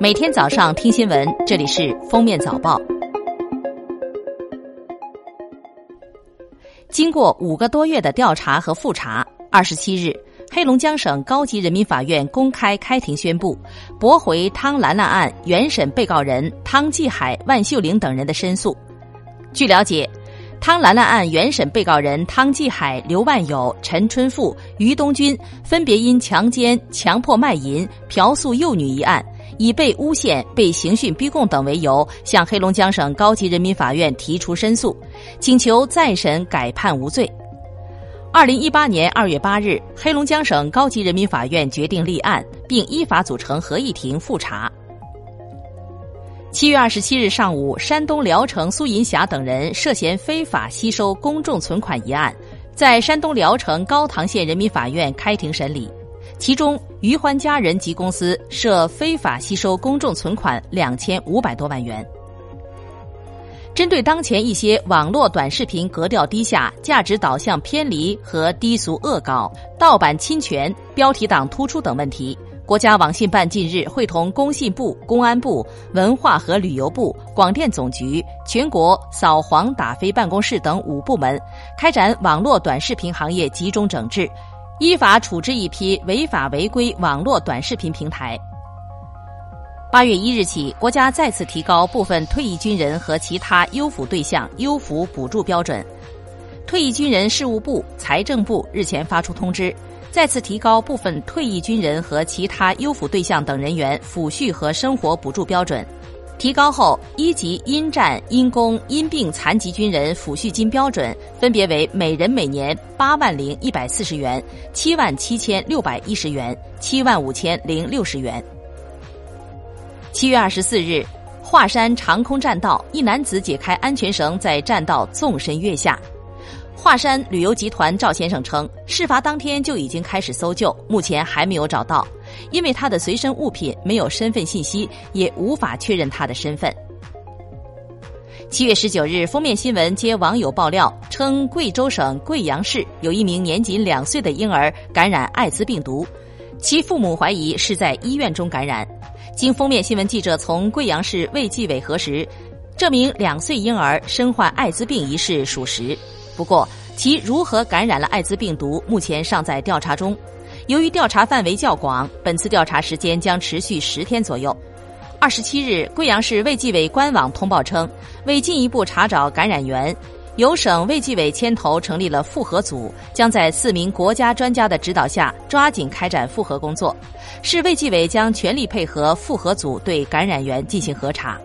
每天早上听新闻，这里是《封面早报》。经过五个多月的调查和复查，二十七日，黑龙江省高级人民法院公开开庭宣布，驳回汤兰兰案原审被告人汤继海、万秀玲等人的申诉。据了解。汤兰兰案原审被告人汤继海、刘万友、陈春富、于东军分别因强奸、强迫卖淫、嫖宿幼女一案，以被诬陷、被刑讯逼供等为由，向黑龙江省高级人民法院提出申诉，请求再审改判无罪。二零一八年二月八日，黑龙江省高级人民法院决定立案，并依法组成合议庭复查。七月二十七日上午，山东聊城苏银霞等人涉嫌非法吸收公众存款一案，在山东聊城高唐县人民法院开庭审理。其中，于欢家人及公司涉非法吸收公众存款两千五百多万元。针对当前一些网络短视频格调低下、价值导向偏离和低俗恶搞、盗版侵权、标题党突出等问题。国家网信办近日会同工信部、公安部、文化和旅游部、广电总局、全国扫黄打非办公室等五部门，开展网络短视频行业集中整治，依法处置一批违法违规网络短视频平台。八月一日起，国家再次提高部分退役军人和其他优抚对象优抚补助标准。退役军人事务部、财政部日前发出通知。再次提高部分退役军人和其他优抚对象等人员抚恤和生活补助标准。提高后，一级因战、因公、因病残疾军人抚恤金标准分别为每人每年八万零一百四十元、七万七千六百一十元、七万五千零六十元。七月二十四日，华山长空栈道一男子解开安全绳，在栈道纵身跃下。华山旅游集团赵先生称，事发当天就已经开始搜救，目前还没有找到，因为他的随身物品没有身份信息，也无法确认他的身份。七月十九日，封面新闻接网友爆料称，贵州省贵阳市有一名年仅两岁的婴儿感染艾滋病毒，其父母怀疑是在医院中感染。经封面新闻记者从贵阳市卫计委核实，这名两岁婴儿身患艾滋病一事属实。不过，其如何感染了艾滋病毒，目前尚在调查中。由于调查范围较广，本次调查时间将持续十天左右。二十七日，贵阳市卫计委官网通报称，为进一步查找感染源，由省卫计委牵头成立了复核组，将在四名国家专家的指导下，抓紧开展复核工作。市卫计委将全力配合复核组对感染源进行核查。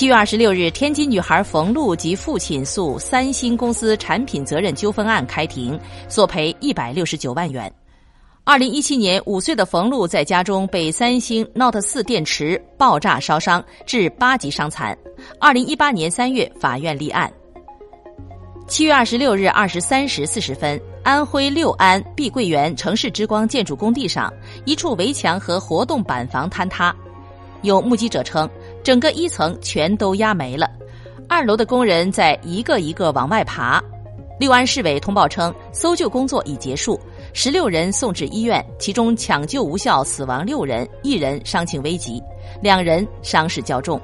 七月二十六日，天津女孩冯璐及父亲诉三星公司产品责任纠纷案开庭，索赔一百六十九万元。二零一七年，五岁的冯璐在家中被三星 Note 四电池爆炸烧伤，致八级伤残。二零一八年三月，法院立案。七月二十六日二十三时四十分，安徽六安碧桂园城市之光建筑工地上，一处围墙和活动板房坍塌，有目击者称。整个一层全都压没了，二楼的工人在一个一个往外爬。六安市委通报称，搜救工作已结束，十六人送至医院，其中抢救无效死亡六人，一人伤情危急，两人伤势较重。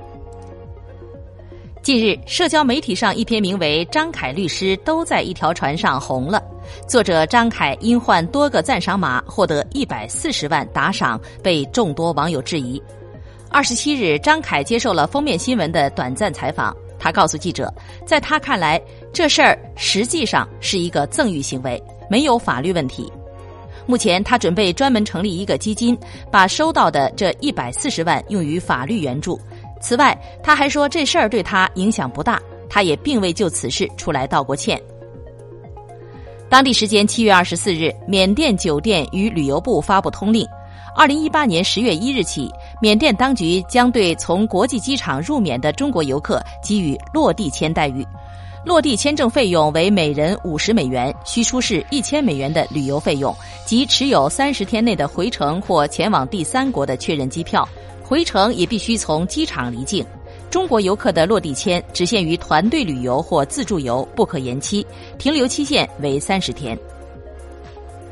近日，社交媒体上一篇名为《张凯律师都在一条船上》红了，作者张凯因换多个赞赏码获得一百四十万打赏，被众多网友质疑。二十七日，张凯接受了封面新闻的短暂采访。他告诉记者，在他看来，这事儿实际上是一个赠与行为，没有法律问题。目前，他准备专门成立一个基金，把收到的这一百四十万用于法律援助。此外，他还说这事儿对他影响不大，他也并未就此事出来道过歉。当地时间七月二十四日，缅甸酒店与旅游部发布通令，二零一八年十月一日起。缅甸当局将对从国际机场入缅的中国游客给予落地签待遇，落地签证费用为每人五十美元，需出示一千美元的旅游费用及持有三十天内的回程或前往第三国的确认机票，回程也必须从机场离境。中国游客的落地签只限于团队旅游或自助游，不可延期，停留期限为三十天。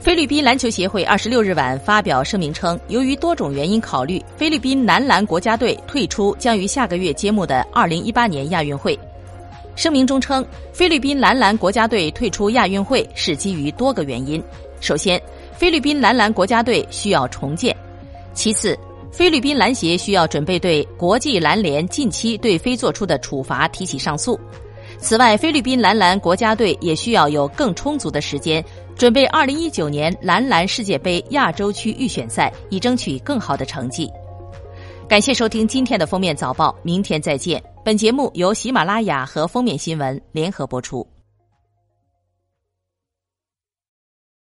菲律宾篮球协会二十六日晚发表声明称，由于多种原因考虑，菲律宾男篮国家队退出将于下个月揭幕的二零一八年亚运会。声明中称，菲律宾男篮国家队退出亚运会是基于多个原因。首先，菲律宾男篮国家队需要重建；其次，菲律宾篮协需要准备对国际篮联近期对非做出的处罚提起上诉。此外，菲律宾男篮国家队也需要有更充足的时间准备2019年男篮世界杯亚洲区预选赛，以争取更好的成绩。感谢收听今天的封面早报，明天再见。本节目由喜马拉雅和封面新闻联合播出。